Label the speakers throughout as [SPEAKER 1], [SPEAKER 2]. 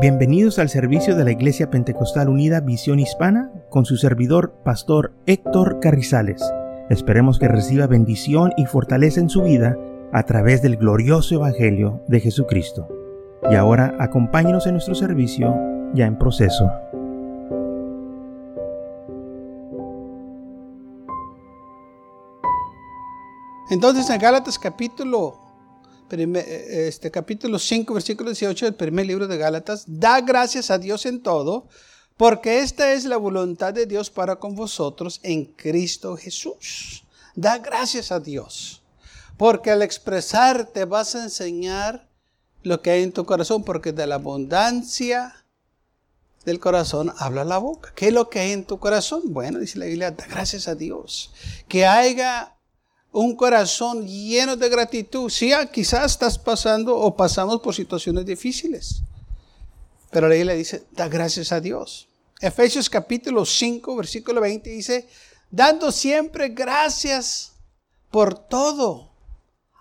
[SPEAKER 1] Bienvenidos al servicio de la Iglesia Pentecostal Unida Visión Hispana con su servidor, Pastor Héctor Carrizales. Esperemos que reciba bendición y fortaleza en su vida a través del glorioso Evangelio de Jesucristo. Y ahora acompáñenos en nuestro servicio ya en proceso.
[SPEAKER 2] Entonces en Gálatas capítulo este, capítulo 5, versículo 18 del primer libro de Gálatas, da gracias a Dios en todo, porque esta es la voluntad de Dios para con vosotros en Cristo Jesús. Da gracias a Dios, porque al expresar te vas a enseñar lo que hay en tu corazón, porque de la abundancia del corazón habla la boca. ¿Qué es lo que hay en tu corazón? Bueno, dice la Biblia, da gracias a Dios. Que haya un corazón lleno de gratitud. Sí, ah, quizás estás pasando o pasamos por situaciones difíciles. Pero la le dice, da gracias a Dios. Efesios capítulo 5, versículo 20 dice, dando siempre gracias por todo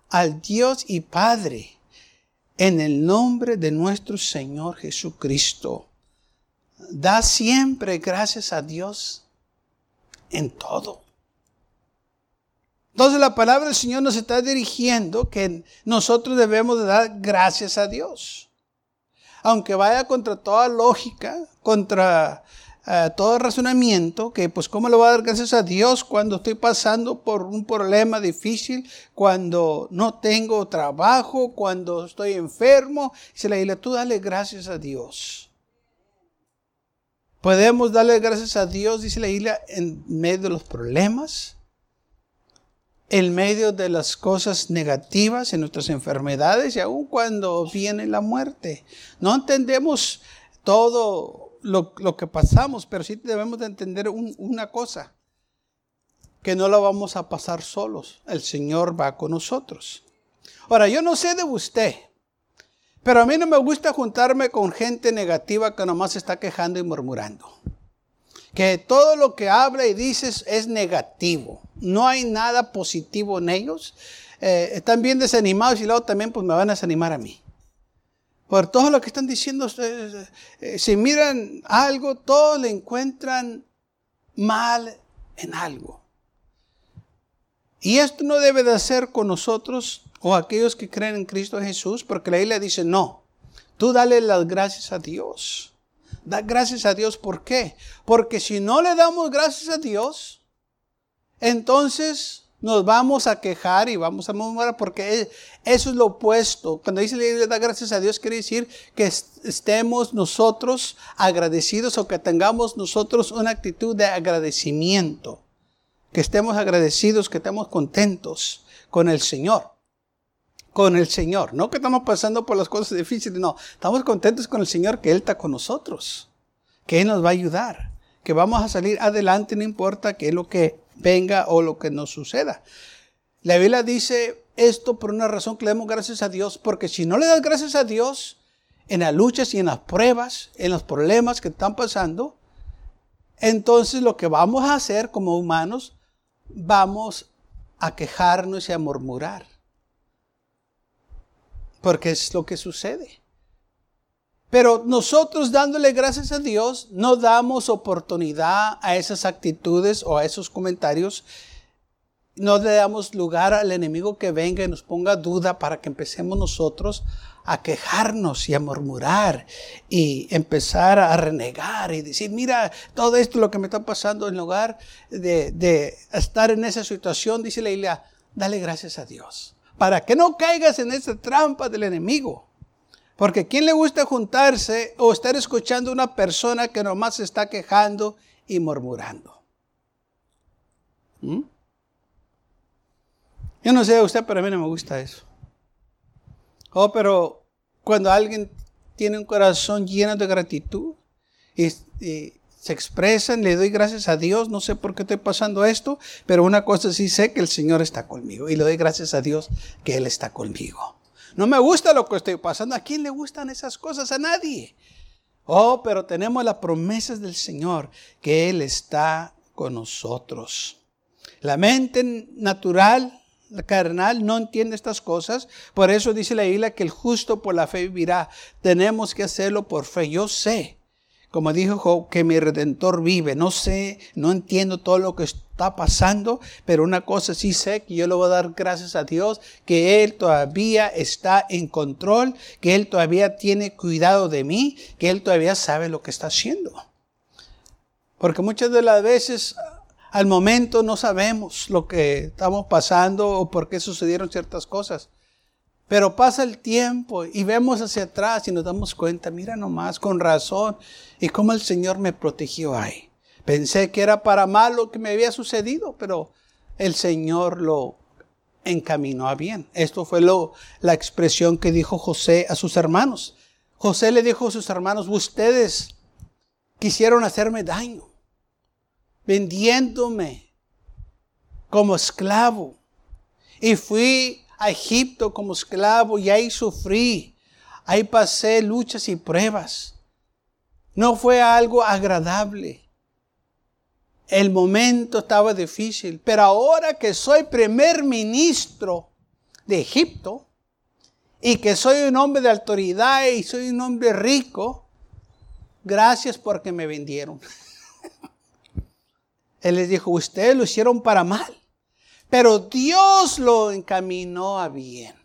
[SPEAKER 2] al Dios y Padre en el nombre de nuestro Señor Jesucristo. Da siempre gracias a Dios en todo. Entonces la palabra del Señor nos está dirigiendo que nosotros debemos de dar gracias a Dios. Aunque vaya contra toda lógica, contra eh, todo razonamiento, que pues cómo le voy a dar gracias a Dios cuando estoy pasando por un problema difícil, cuando no tengo trabajo, cuando estoy enfermo. Se le dice, tú dale gracias a Dios. Podemos darle gracias a Dios, dice la isla, en medio de los problemas en medio de las cosas negativas, en nuestras enfermedades y aun cuando viene la muerte. No entendemos todo lo, que pasamos, pero sí debemos de entender una cosa, que no la vamos a pasar solos, el Señor va con nosotros. Ahora, yo no sé de usted, pero a mí no me gusta juntarme con gente negativa que nomás está quejando y murmurando que todo lo que habla y dices es negativo. No hay nada positivo en ellos. Eh, están bien desanimados y luego también pues me van a desanimar a mí. Por todo lo que están diciendo, eh, eh, si miran algo, todos le encuentran mal en algo. Y esto no debe de hacer con nosotros o aquellos que creen en Cristo Jesús, porque la Biblia dice, no, tú dale las gracias a Dios. Da gracias a Dios. ¿Por qué? Porque si no le damos gracias a Dios, entonces nos vamos a quejar y vamos a murmurar porque eso es lo opuesto. Cuando dice le da gracias a Dios, quiere decir que estemos nosotros agradecidos o que tengamos nosotros una actitud de agradecimiento. Que estemos agradecidos, que estemos contentos con el Señor con el Señor. No que estamos pasando por las cosas difíciles, no. Estamos contentos con el Señor que Él está con nosotros, que Él nos va a ayudar, que vamos a salir adelante, no importa qué es lo que venga o lo que nos suceda. La Biblia dice esto por una razón que le damos gracias a Dios, porque si no le das gracias a Dios en las luchas y en las pruebas, en los problemas que están pasando, entonces lo que vamos a hacer como humanos, vamos a quejarnos y a murmurar porque es lo que sucede. Pero nosotros dándole gracias a Dios, no damos oportunidad a esas actitudes o a esos comentarios. No le damos lugar al enemigo que venga y nos ponga duda para que empecemos nosotros a quejarnos y a murmurar y empezar a renegar y decir, mira, todo esto lo que me está pasando en lugar de, estar en esa situación, dice la Biblia, dale gracias a Dios para que no caigas en esa trampa del enemigo. Porque ¿quién le gusta juntarse o estar escuchando a una persona que nomás se está quejando y murmurando? ¿Mm? Yo no sé a usted, pero a mí no me gusta eso. Oh, pero cuando alguien tiene un corazón lleno de gratitud y, se expresan, le doy gracias a Dios, no sé por qué estoy pasando esto, pero una cosa sí sé que el Señor está conmigo y le doy gracias a Dios que Él está conmigo. No me gusta lo que estoy pasando, ¿a quién le gustan esas cosas? A nadie. Oh, pero tenemos las promesas del Señor que Él está con nosotros. La mente natural carnal no entiende estas cosas. Por eso dice la Biblia que el justo por la fe vivirá. Tenemos que hacerlo por fe. Yo sé, como dijo Job, que mi redentor vive. No sé, no entiendo todo lo que está pasando, pero una cosa sí sé que yo le voy a dar gracias a Dios, que Él todavía está en control, que Él todavía tiene cuidado de mí, que Él todavía sabe lo que está haciendo. Porque muchas de las veces al momento no sabemos lo que estamos pasando o por qué sucedieron ciertas cosas. Pero pasa el tiempo y vemos hacia atrás y nos damos cuenta, mira nomás, con razón, y cómo el Señor me protegió ahí. Pensé que era para mal lo que me había sucedido, pero el Señor lo encaminó a bien. Esto fue lo, la expresión que dijo José a sus hermanos. José le dijo a sus hermanos, ustedes quisieron hacerme daño, vendiéndome como esclavo. Y fui a Egipto como esclavo y ahí sufrí. Ahí pasé luchas y pruebas. No fue algo agradable. El momento estaba difícil, pero ahora que soy primer ministro de Egipto y que soy un hombre de autoridad y soy un hombre rico, gracias porque me vendieron. Él les dijo, ustedes lo hicieron para mal, pero Dios lo encaminó a bien.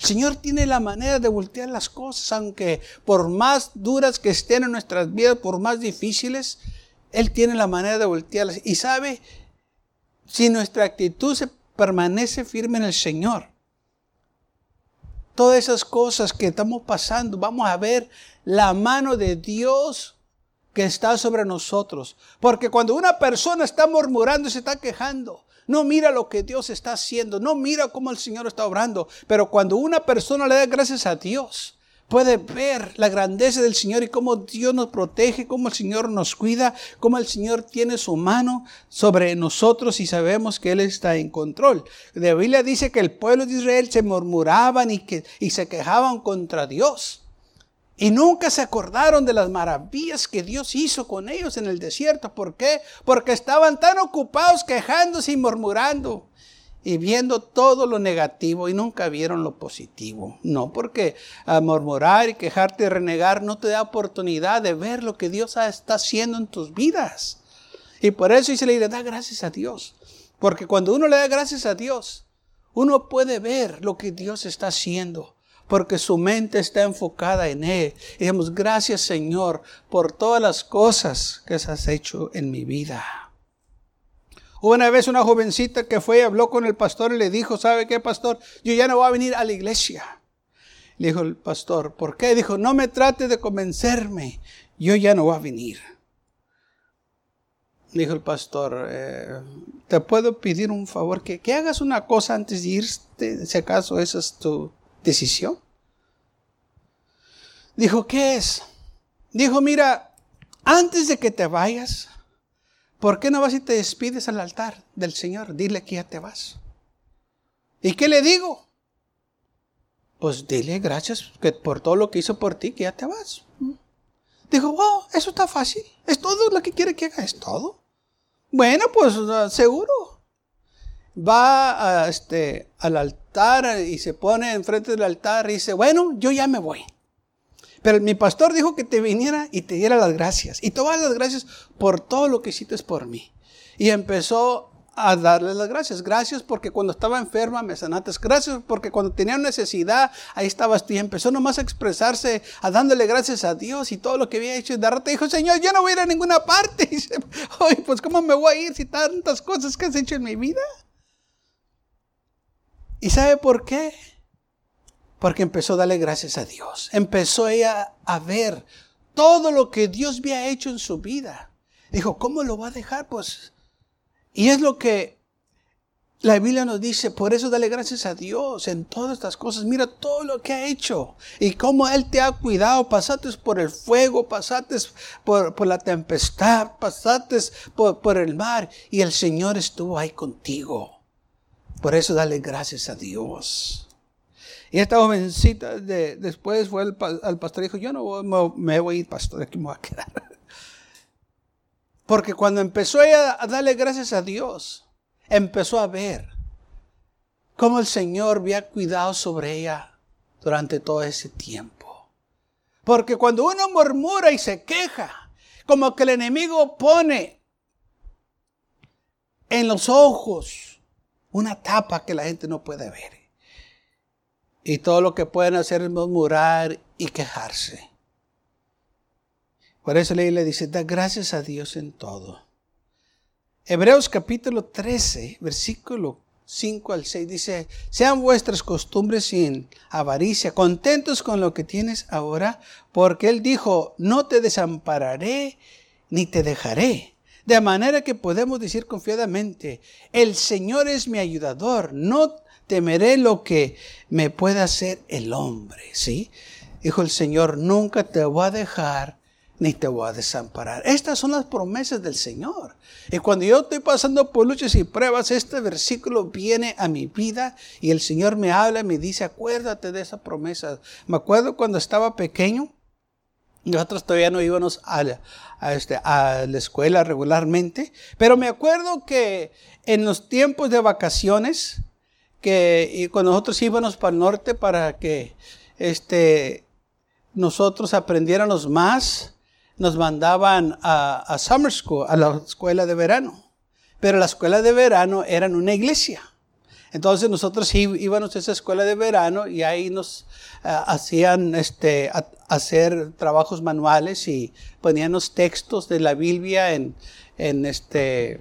[SPEAKER 2] El Señor tiene la manera de voltear las cosas, aunque por más duras que estén en nuestras vidas, por más difíciles, Él tiene la manera de voltearlas. Y sabe, si nuestra actitud se permanece firme en el Señor, todas esas cosas que estamos pasando, vamos a ver la mano de Dios que está sobre nosotros. Porque cuando una persona está murmurando y se está quejando, no mira lo que Dios está haciendo, no mira cómo el Señor está obrando. Pero cuando una persona le da gracias a Dios, puede ver la grandeza del Señor y cómo Dios nos protege, cómo el Señor nos cuida, cómo el Señor tiene su mano sobre nosotros y sabemos que Él está en control. La Biblia dice que el pueblo de Israel se murmuraban y, que, y se quejaban contra Dios. Y nunca se acordaron de las maravillas que Dios hizo con ellos en el desierto. ¿Por qué? Porque estaban tan ocupados quejándose y murmurando y viendo todo lo negativo y nunca vieron lo positivo. No, porque a murmurar y quejarte y renegar no te da oportunidad de ver lo que Dios está haciendo en tus vidas. Y por eso dice le da gracias a Dios. Porque cuando uno le da gracias a Dios, uno puede ver lo que Dios está haciendo porque su mente está enfocada en Él. Y gracias Señor por todas las cosas que has hecho en mi vida. Una vez una jovencita que fue y habló con el pastor y le dijo, ¿sabe qué, pastor? Yo ya no voy a venir a la iglesia. Le dijo el pastor, ¿por qué? Dijo, no me trate de convencerme, yo ya no voy a venir. Dijo el pastor, eh, te puedo pedir un favor, que, que hagas una cosa antes de irte, si acaso esa es tu, decisión. Dijo, ¿qué es? Dijo, mira, antes de que te vayas, ¿por qué no vas y te despides al altar del Señor? Dile que ya te vas. ¿Y qué le digo? Pues dile gracias que por todo lo que hizo por ti, que ya te vas. Dijo, wow, eso está fácil. Es todo lo que quiere que haga, es todo. Bueno, pues seguro va a, este, al altar y se pone enfrente del altar y dice, bueno, yo ya me voy. Pero mi pastor dijo que te viniera y te diera las gracias. Y todas las gracias por todo lo que hiciste por mí. Y empezó a darle las gracias. Gracias porque cuando estaba enferma me sanaste. Gracias porque cuando tenía necesidad, ahí estabas tú. Y empezó nomás a expresarse, a dándole gracias a Dios y todo lo que había hecho. Y de dijo, Señor, yo no voy a ir a ninguna parte. Y dice, Oye, pues ¿cómo me voy a ir si tantas cosas que has hecho en mi vida? ¿Y sabe por qué? Porque empezó a darle gracias a Dios. Empezó ella a ver todo lo que Dios había hecho en su vida. Dijo, ¿cómo lo va a dejar? Pues, y es lo que la Biblia nos dice, por eso dale gracias a Dios en todas estas cosas. Mira todo lo que ha hecho y cómo Él te ha cuidado. Pasaste por el fuego, pasaste por, la tempestad, pasaste por, por el mar y el Señor estuvo ahí contigo. Por eso dale gracias a Dios. Y esta jovencita de, después fue al, pastor y dijo, yo no me, voy a ir, pastor, aquí me voy a quedar. Porque cuando empezó ella a darle gracias a Dios, empezó a ver cómo el Señor había cuidado sobre ella durante todo ese tiempo. Porque cuando uno murmura y se queja, como que el enemigo pone en los ojos una tapa que la gente no puede ver. Y todo lo que pueden hacer es murmurar y quejarse. Por eso le dice, da gracias a Dios en todo. Hebreos capítulo 13, versículo 5 al 6 dice, sean vuestras costumbres sin avaricia, contentos con lo que tienes ahora, porque Él dijo, no te desampararé ni te dejaré. De manera que podemos decir confiadamente, el Señor es mi ayudador, no temeré lo que me pueda hacer el hombre. ¿Sí? Dijo el Señor, nunca te voy a dejar ni te voy a desamparar. Estas son las promesas del Señor. Y cuando yo estoy pasando por luchas y pruebas, este versículo viene a mi vida y el Señor me habla y me dice, acuérdate de esa promesa. Me acuerdo cuando estaba pequeño, nosotros todavía no íbamos a la, este, a la escuela regularmente, pero me acuerdo que en los tiempos de vacaciones, que y cuando nosotros íbamos para el norte para que este, nosotros aprendiéramos más, nos mandaban a, summer school, a la escuela de verano. Pero la escuela de verano era una iglesia. Entonces nosotros íbamos a esa escuela de verano y ahí nos eh, hacían este, hacer trabajos manuales y ponían los textos de la Biblia en, en, este,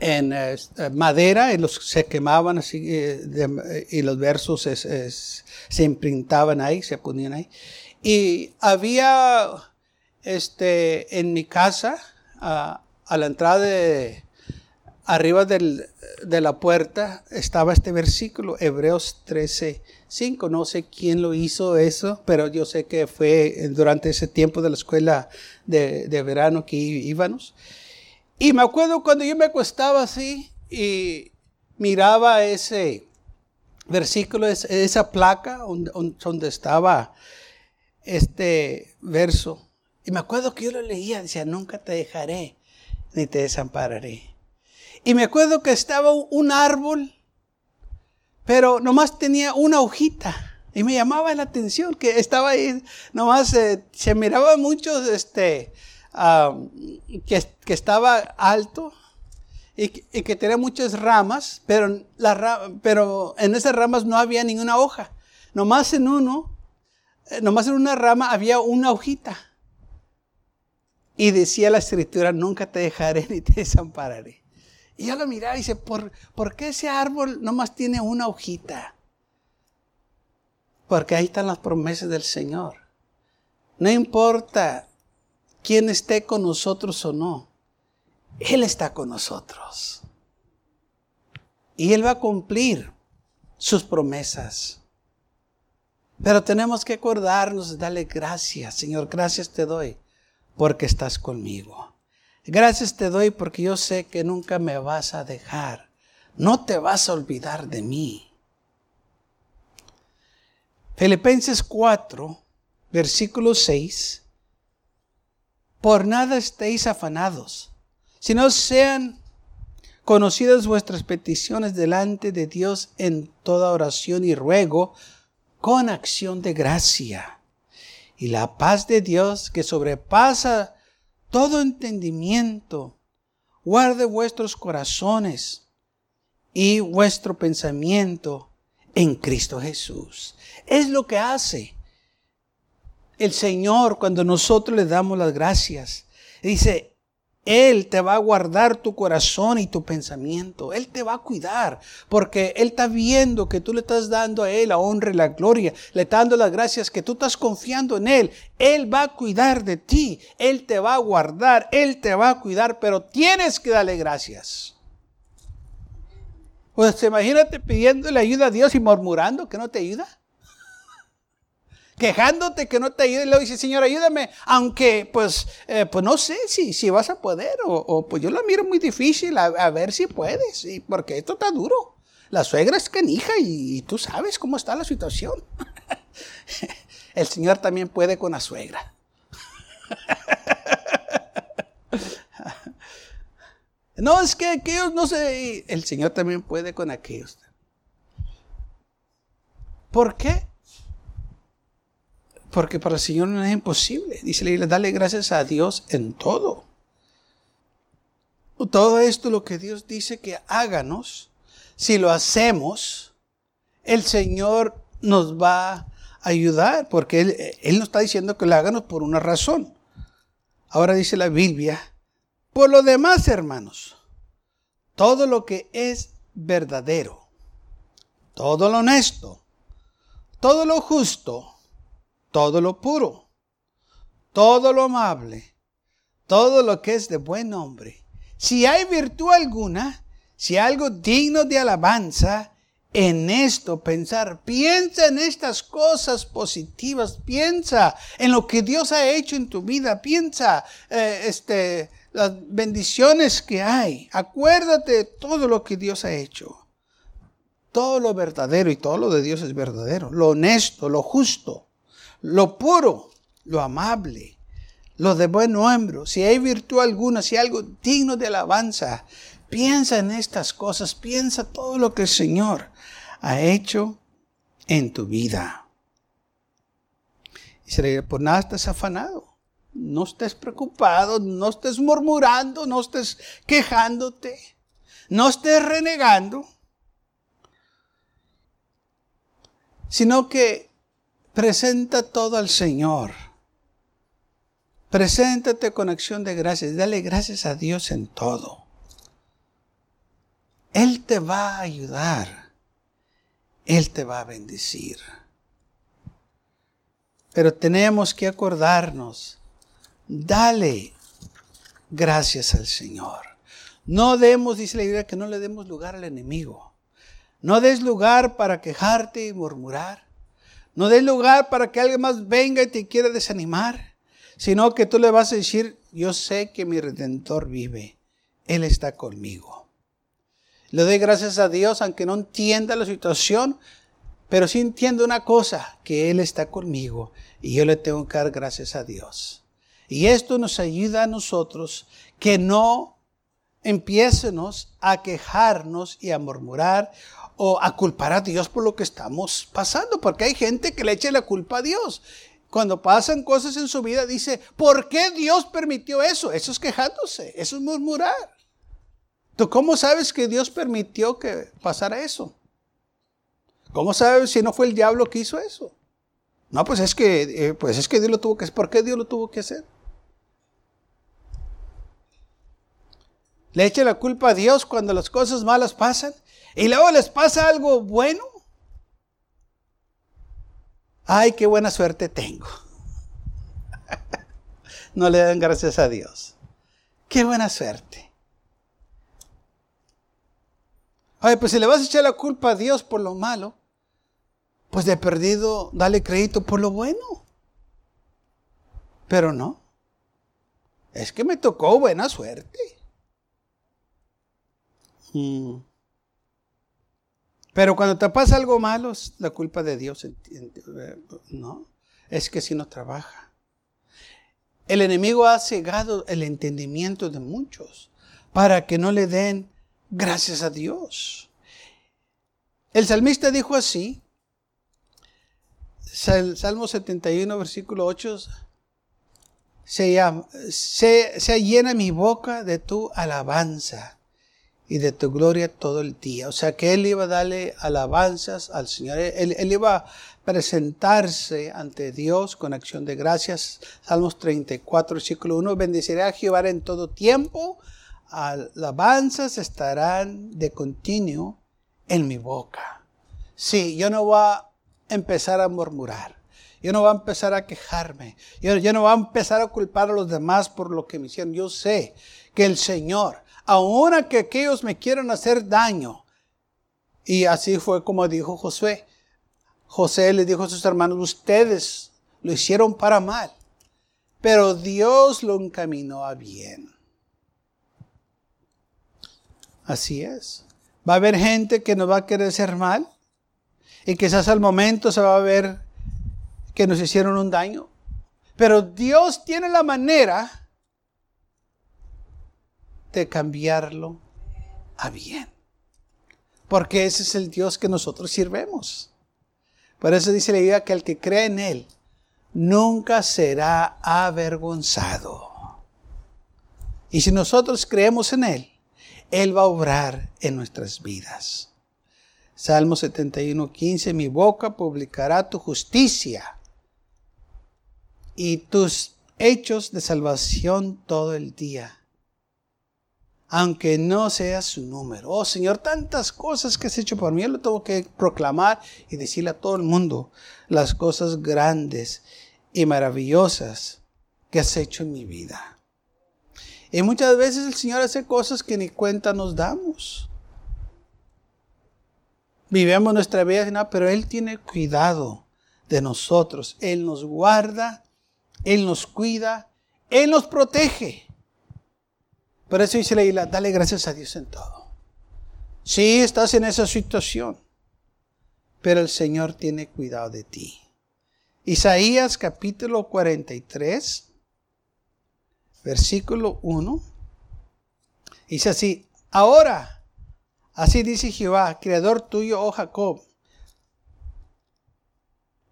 [SPEAKER 2] en este, madera y los se quemaban así eh, y los versos se imprintaban ahí, se ponían ahí. Y había este, en mi casa, a, la entrada de, arriba de la puerta, estaba este versículo, Hebreos 13, 5. No sé quién lo hizo eso, pero yo sé que fue durante ese tiempo de la escuela de, verano que íbamos. Y me acuerdo cuando yo me acostaba así y miraba ese versículo, esa placa donde estaba este verso. Y me acuerdo que yo lo leía, decía, nunca te dejaré ni te desampararé. Y me acuerdo que estaba un árbol, pero nomás tenía una hojita. Y me llamaba la atención que estaba ahí, nomás eh, se miraba mucho, este, que, estaba alto y, que tenía muchas ramas, pero en esas ramas no había ninguna hoja. Nomás en uno, eh, nomás en una rama había una hojita. Y decía la escritura, nunca te dejaré ni te desampararé. Y yo lo miraba y dice, ¿por, ¿por qué ese árbol nomás tiene una hojita? Porque ahí están las promesas del Señor. No importa quién esté con nosotros o no, Él está con nosotros. Y Él va a cumplir sus promesas. Pero tenemos que acordarnos de darle gracias. Señor, gracias te doy porque estás conmigo. Gracias te doy porque yo sé que nunca me vas a dejar. No te vas a olvidar de mí. Filipenses 4, versículo 6. Por nada estéis afanados, sino sean conocidas vuestras peticiones delante de Dios en toda oración y ruego con acción de gracia y la paz de Dios que sobrepasa todo entendimiento, guarde vuestros corazones y vuestro pensamiento en Cristo Jesús. Es lo que hace el Señor cuando nosotros le damos las gracias. Dice, él te va a guardar tu corazón y tu pensamiento. Él te va a cuidar porque Él está viendo que tú le estás dando a Él la honra y la gloria. Le está dando las gracias que tú estás confiando en Él. Él va a cuidar de ti. Él te va a guardar. Él te va a cuidar. Pero tienes que darle gracias. Pues imagínate pidiéndole ayuda a Dios y murmurando que no te ayuda quejándote que no te ayude. Y luego dice, Señor, ayúdame. Aunque, pues, eh, pues no sé si, si vas a poder. O, pues yo la miro muy difícil. A, ver si puedes. Y porque esto está duro. La suegra es canija y, y tú sabes cómo está la situación. El Señor también puede con la suegra. No, es que aquellos no sé. El Señor también puede con aquellos. ¿Por qué? Porque para el Señor no es imposible. Dice la Biblia, dale gracias a Dios en todo. Todo esto lo que Dios dice que háganos, si lo hacemos, el Señor nos va a ayudar, porque Él, él nos está diciendo que lo háganos por una razón. Ahora dice la Biblia, por lo demás, hermanos, todo lo que es verdadero, todo lo honesto, todo lo justo, todo lo puro, todo lo amable, todo lo que es de buen nombre. Si hay virtud alguna, si hay algo digno de alabanza, en esto pensar, piensa en estas cosas positivas, piensa en lo que Dios ha hecho en tu vida, piensa eh, este, las bendiciones que hay, acuérdate de todo lo que Dios ha hecho. Todo lo verdadero y todo lo de Dios es verdadero, lo honesto, lo justo, lo puro, lo amable, lo de buen hombro, si hay virtud alguna, si hay algo digno de alabanza, piensa en estas cosas, piensa todo lo que el Señor ha hecho en tu vida. Se por nada estás afanado. No estés preocupado, no estés murmurando, no estés quejándote, no estés renegando, sino que Presenta todo al Señor. Preséntate con acción de gracias. Dale gracias a Dios en todo. Él te va a ayudar. Él te va a bendecir. Pero tenemos que acordarnos. Dale gracias al Señor. No demos, dice la Biblia, que no le demos lugar al enemigo. No des lugar para quejarte y murmurar. No des lugar para que alguien más venga y te quiera desanimar, sino que tú le vas a decir, yo sé que mi redentor vive, Él está conmigo. Le doy gracias a Dios, aunque no entienda la situación, pero sí entiendo una cosa, que Él está conmigo y yo le tengo que dar gracias a Dios. Y esto nos ayuda a nosotros que no empiecenos a quejarnos y a murmurar o a culpar a Dios por lo que estamos pasando, porque hay gente que le echa la culpa a Dios. Cuando pasan cosas en su vida, dice, ¿por qué Dios permitió eso? Eso es quejándose, eso es murmurar. ¿Tú cómo sabes que Dios permitió que pasara eso? ¿Cómo sabes si no fue el diablo que hizo eso? No, pues es que, eh, pues es que Dios lo tuvo que hacer. ¿Por qué Dios lo tuvo que hacer? Le echa la culpa a Dios cuando las cosas malas pasan y luego les pasa algo bueno. Ay, qué buena suerte tengo. no le dan gracias a Dios. Qué buena suerte. Ay, pues si le vas a echar la culpa a Dios por lo malo, pues de perdido dale crédito por lo bueno. Pero no. Es que me tocó buena suerte. Mm. Pero cuando te pasa algo malo, es la culpa de Dios. No, es que si no trabaja. El enemigo ha cegado el entendimiento de muchos para que no le den gracias a Dios. El salmista dijo así, Salmo 71, versículo 8, se, llama, se llena mi boca de tu alabanza y de tu gloria todo el día. O sea que él iba a darle alabanzas al Señor. Él, iba a presentarse ante Dios con acción de gracias. Salmos 34, versículo 1. Bendeciré a Jehová en todo tiempo. Alabanzas estarán de continuo en mi boca. Sí, yo no voy a empezar a murmurar. Yo no voy a empezar a quejarme. Yo, yo no voy a empezar a culpar a los demás por lo que me hicieron. Yo sé que el Señor ahora que aquellos me quieran hacer daño. Y así fue como dijo Josué. José le dijo a sus hermanos, ustedes lo hicieron para mal, pero Dios lo encaminó a bien. Así es. Va a haber gente que nos va a querer hacer mal y quizás al momento se va a ver que nos hicieron un daño. Pero Dios tiene la manera de cambiarlo a bien. Porque ese es el Dios que nosotros sirvemos. Por eso dice la Biblia que el que cree en Él nunca será avergonzado. Y si nosotros creemos en Él, Él va a obrar en nuestras vidas. Salmo 71, 15, mi boca publicará tu justicia y tus hechos de salvación todo el día aunque no sea su número. Oh Señor, tantas cosas que has hecho por mí, yo lo tengo que proclamar y decirle a todo el mundo las cosas grandes y maravillosas que has hecho en mi vida. Y muchas veces el Señor hace cosas que ni cuenta nos damos. Vivemos nuestra vida, pero Él tiene cuidado de nosotros. Él nos guarda, Él nos cuida, Él nos protege. Por eso dice la dale gracias a Dios en todo. Sí, estás en esa situación, pero el Señor tiene cuidado de ti. Isaías capítulo 43, versículo 1, dice así, ahora, así dice Jehová, creador tuyo, oh Jacob,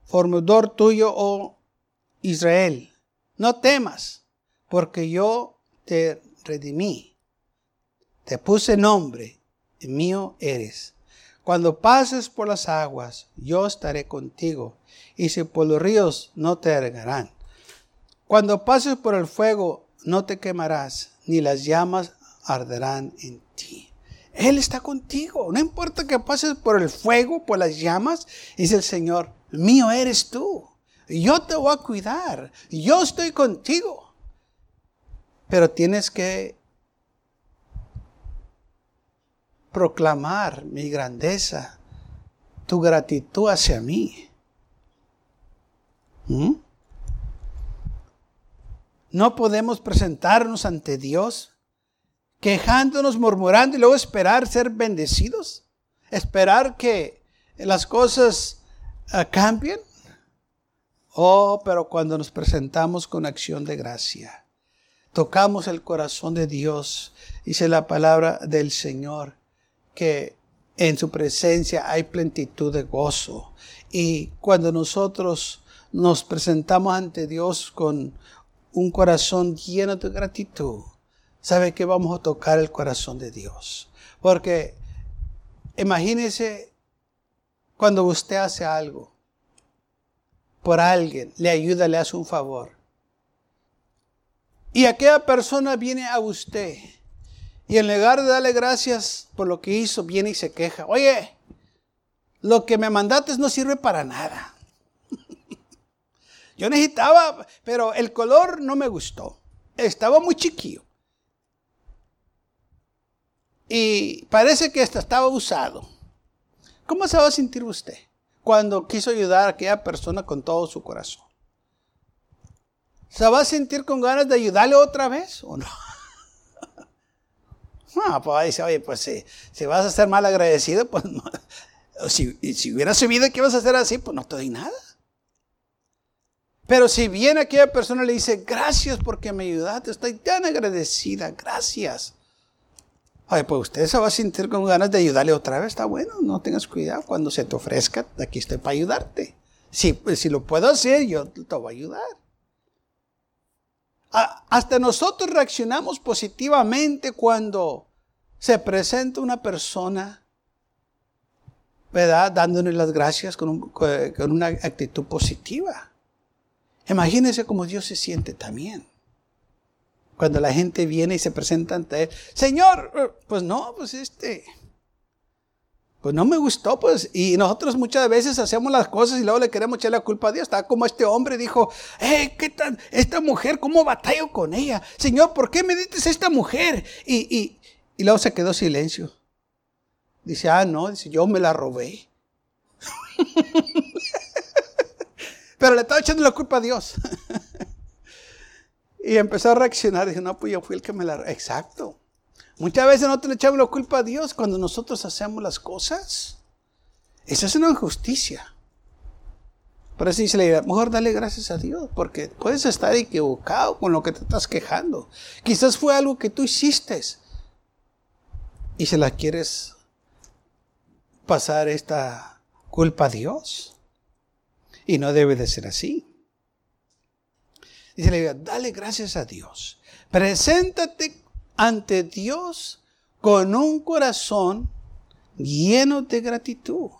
[SPEAKER 2] formador tuyo, oh Israel, no temas, porque yo te redimí. Te puse nombre, mío eres. Cuando pases por las aguas, yo estaré contigo, y si por los ríos no te arregarán. Cuando pases por el fuego, no te quemarás, ni las llamas arderán en ti. Él está contigo. No importa que pases por el fuego, por las llamas, dice el Señor, mío eres tú. Yo te voy a cuidar. Yo estoy contigo. Pero tienes que proclamar mi grandeza, tu gratitud hacia mí. ¿Mm? No podemos presentarnos ante Dios quejándonos, murmurando y luego esperar ser bendecidos. Esperar que las cosas ah, cambien. Oh, pero cuando nos presentamos con acción de gracia tocamos el corazón de Dios, dice la palabra del Señor, que en su presencia hay plenitud de gozo. Y cuando nosotros nos presentamos ante Dios con un corazón lleno de gratitud, sabe que vamos a tocar el corazón de Dios. Porque imagínese cuando usted hace algo por alguien, le ayuda, le hace un favor. Y aquella persona viene a usted y en lugar de darle gracias por lo que hizo, viene y se queja. Oye, lo que me mandaste no sirve para nada. Yo necesitaba, pero el color no me gustó. Estaba muy chiquillo. Y parece que hasta estaba usado. ¿Cómo se va a sentir usted cuando quiso ayudar a aquella persona con todo su corazón? ¿Se va a sentir con ganas de ayudarle otra vez o no? No, pues dice, oye, pues si, si vas a ser mal agradecido, pues no. Si, si hubiera subido que ibas a hacer así, pues no te doy nada. Pero si viene aquella persona le dice, gracias porque me ayudaste, estoy tan agradecida, gracias. Oye, pues usted se va a sentir con ganas de ayudarle otra vez, está bueno, no tengas cuidado, cuando se te ofrezca, aquí estoy para ayudarte. Si, pues, si lo puedo hacer, yo te voy a ayudar hasta nosotros reaccionamos positivamente cuando se presenta una persona, ¿verdad? Dándonos las gracias con, una actitud positiva. Imagínense cómo Dios se siente también. Cuando la gente viene y se presenta ante Él. Señor, eh, pues no, pues este, pues no me gustó, pues. Y nosotros muchas veces hacemos las cosas y luego le queremos echar la culpa a Dios. Está como este hombre dijo, hey, ¿qué tal? Esta mujer, ¿cómo batallo con ella? Señor, ¿por qué me dices esta mujer? Y, y, y luego se quedó silencio. Dice, ah, no, dice, yo me la robé. Pero le estaba echando la culpa a Dios. y empezó a reaccionar. Dice, no, pues yo fui el que me la... Exacto. Muchas veces nosotros le echamos la culpa a Dios cuando nosotros hacemos las cosas. Esa es una injusticia. Por eso dice la mejor dale gracias a Dios, porque puedes estar equivocado con lo que te estás quejando. Quizás fue algo que tú hiciste y se la quieres pasar esta culpa a Dios. Y no debe de ser así. Dice la Biblia, dale gracias a Dios. Preséntate ante Dios con un corazón lleno de gratitud.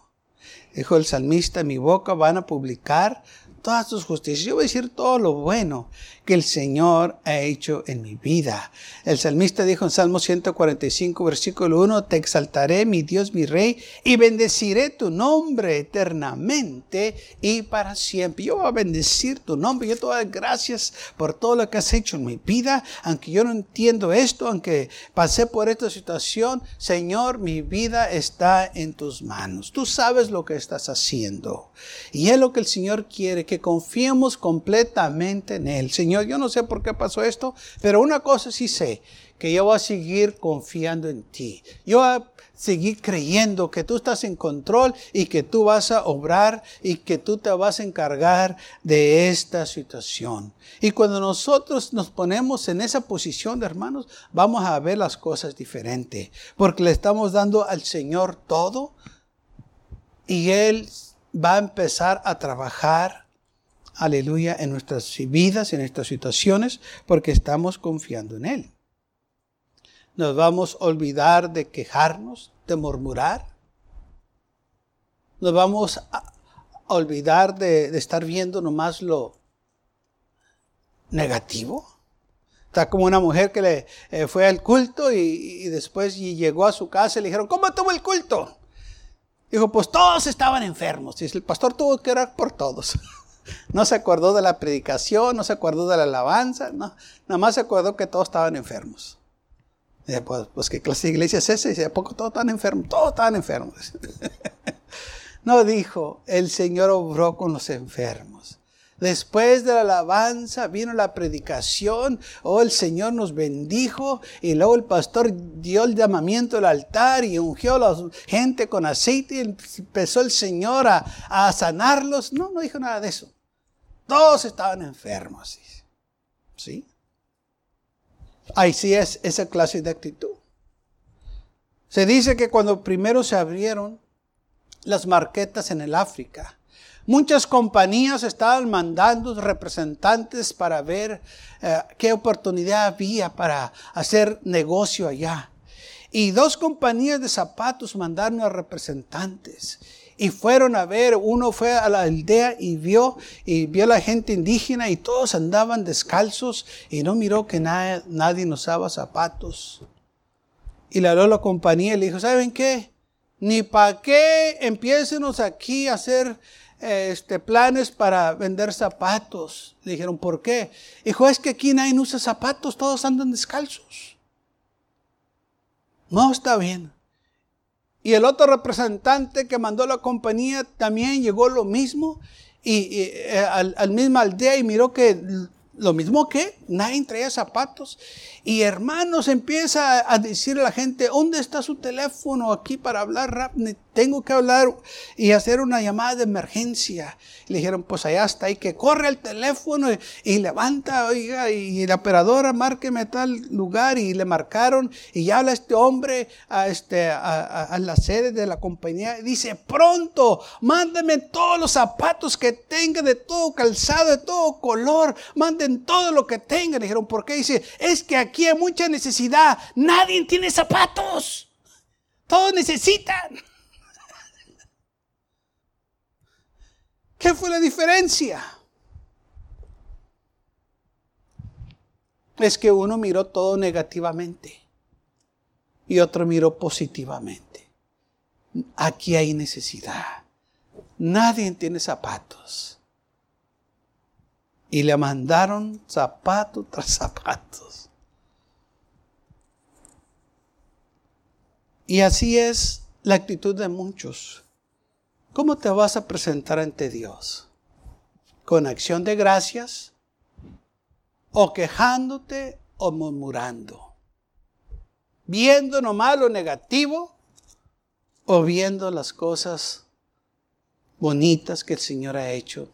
[SPEAKER 2] Dijo el salmista, mi boca van a publicar todas tus justicias. Yo voy a decir todo lo bueno que el Señor ha hecho en mi vida. El salmista dijo en Salmo 145, versículo 1, te exaltaré, mi Dios, mi Rey, y bendeciré tu nombre eternamente y para siempre. Yo voy a bendecir tu nombre. Yo te voy a dar gracias por todo lo que has hecho en mi vida. Aunque yo no entiendo esto, aunque pasé por esta situación, Señor, mi vida está en tus manos. Tú sabes lo que estás haciendo. Y es lo que el Señor quiere, que confiemos completamente en Él. Señor, yo no sé por qué pasó esto, pero una cosa sí sé, que yo voy a seguir confiando en ti. Yo voy a seguir creyendo que tú estás en control y que tú vas a obrar y que tú te vas a encargar de esta situación. Y cuando nosotros nos ponemos en esa posición de hermanos, vamos a ver las cosas diferente, porque le estamos dando al Señor todo y Él va a empezar a trabajar aleluya, en nuestras vidas, en estas situaciones, porque estamos confiando en Él. Nos vamos a olvidar de quejarnos, de murmurar. Nos vamos a olvidar de, estar viendo nomás lo negativo. Está como una mujer que le eh, fue al culto y, después llegó a su casa y le dijeron, ¿cómo estuvo el culto? Dijo, pues todos estaban enfermos. Y el pastor tuvo que orar por todos. No se acordó de la predicación, no se acordó de la alabanza, no, nada más se acordó que todos estaban enfermos. pues, pues, ¿qué clase de iglesia es esa? Dice, ¿a poco todos están enfermos? Todos estaban enfermos. no dijo, el Señor obró con los enfermos. Después de la alabanza vino la predicación, oh el Señor nos bendijo y luego el pastor dio el llamamiento al altar y ungió a la gente con aceite y empezó el Señor a, a sanarlos. No, no dijo nada de eso. Todos estaban enfermos. ¿Sí? Ahí sí es esa clase de actitud. Se dice que cuando primero se abrieron las marquetas en el África, muchas compañías estaban mandando representantes para ver eh, qué oportunidad había para hacer negocio allá. Y dos compañías de zapatos mandaron a representantes y fueron a ver, uno fue a la aldea y vio, y vio la gente indígena y todos andaban descalzos y no miró que nadie, nadie usaba zapatos. Y le habló a la compañía y le dijo, ¿saben qué? Ni para qué empiecenos aquí a hacer este, planes para vender zapatos. Le dijeron, ¿por qué? Dijo, es que aquí nadie usa zapatos, todos andan descalzos. No está bien. Y el otro representante que mandó la compañía también llegó lo mismo y, eh, al, al misma aldea y miró que lo mismo que nadie traía zapatos. Y hermanos, empieza a decir a la gente, ¿dónde está su teléfono aquí para hablar rápido? Tengo que hablar y hacer una llamada de emergencia. le dijeron, pues allá está, ahí que corre el teléfono y, levanta, oiga, y la operadora márqueme tal lugar y le marcaron y habla este hombre a, este, a, la sede de la compañía. Y dice, pronto, mándeme todos los zapatos que tenga de todo calzado, de todo color, manden todo lo que tengan. Dijeron, ¿por qué? Dice, es que aquí hay mucha necesidad. Nadie tiene zapatos. Todos necesitan. ¿Qué fue la diferencia? Es que uno miró todo negativamente y otro miró positivamente. Aquí hay necesidad. Nadie tiene zapatos. Y le mandaron zapato tras zapatos. Y así es la actitud de muchos. ¿Cómo te vas a presentar ante Dios? ¿Con acción de gracias? ¿O quejándote o murmurando? ¿Viendo nomás lo negativo? ¿O viendo las cosas bonitas que el Señor ha hecho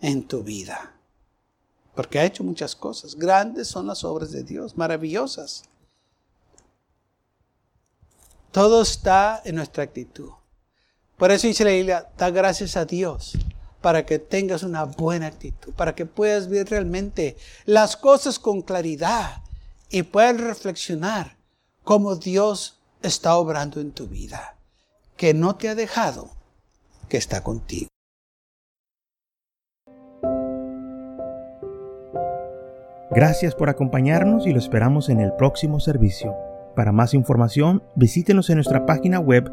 [SPEAKER 2] en tu vida? Porque ha hecho muchas cosas. Grandes son las obras de Dios, maravillosas. Todo está en nuestra actitud. Por eso dice la Biblia, da gracias a Dios para que tengas una buena actitud, para que puedas ver realmente las cosas con claridad y puedas reflexionar cómo Dios está obrando en tu vida, que no te ha dejado, que está contigo.
[SPEAKER 1] Gracias por acompañarnos y lo esperamos en el próximo servicio. Para más información, visítenos en nuestra página web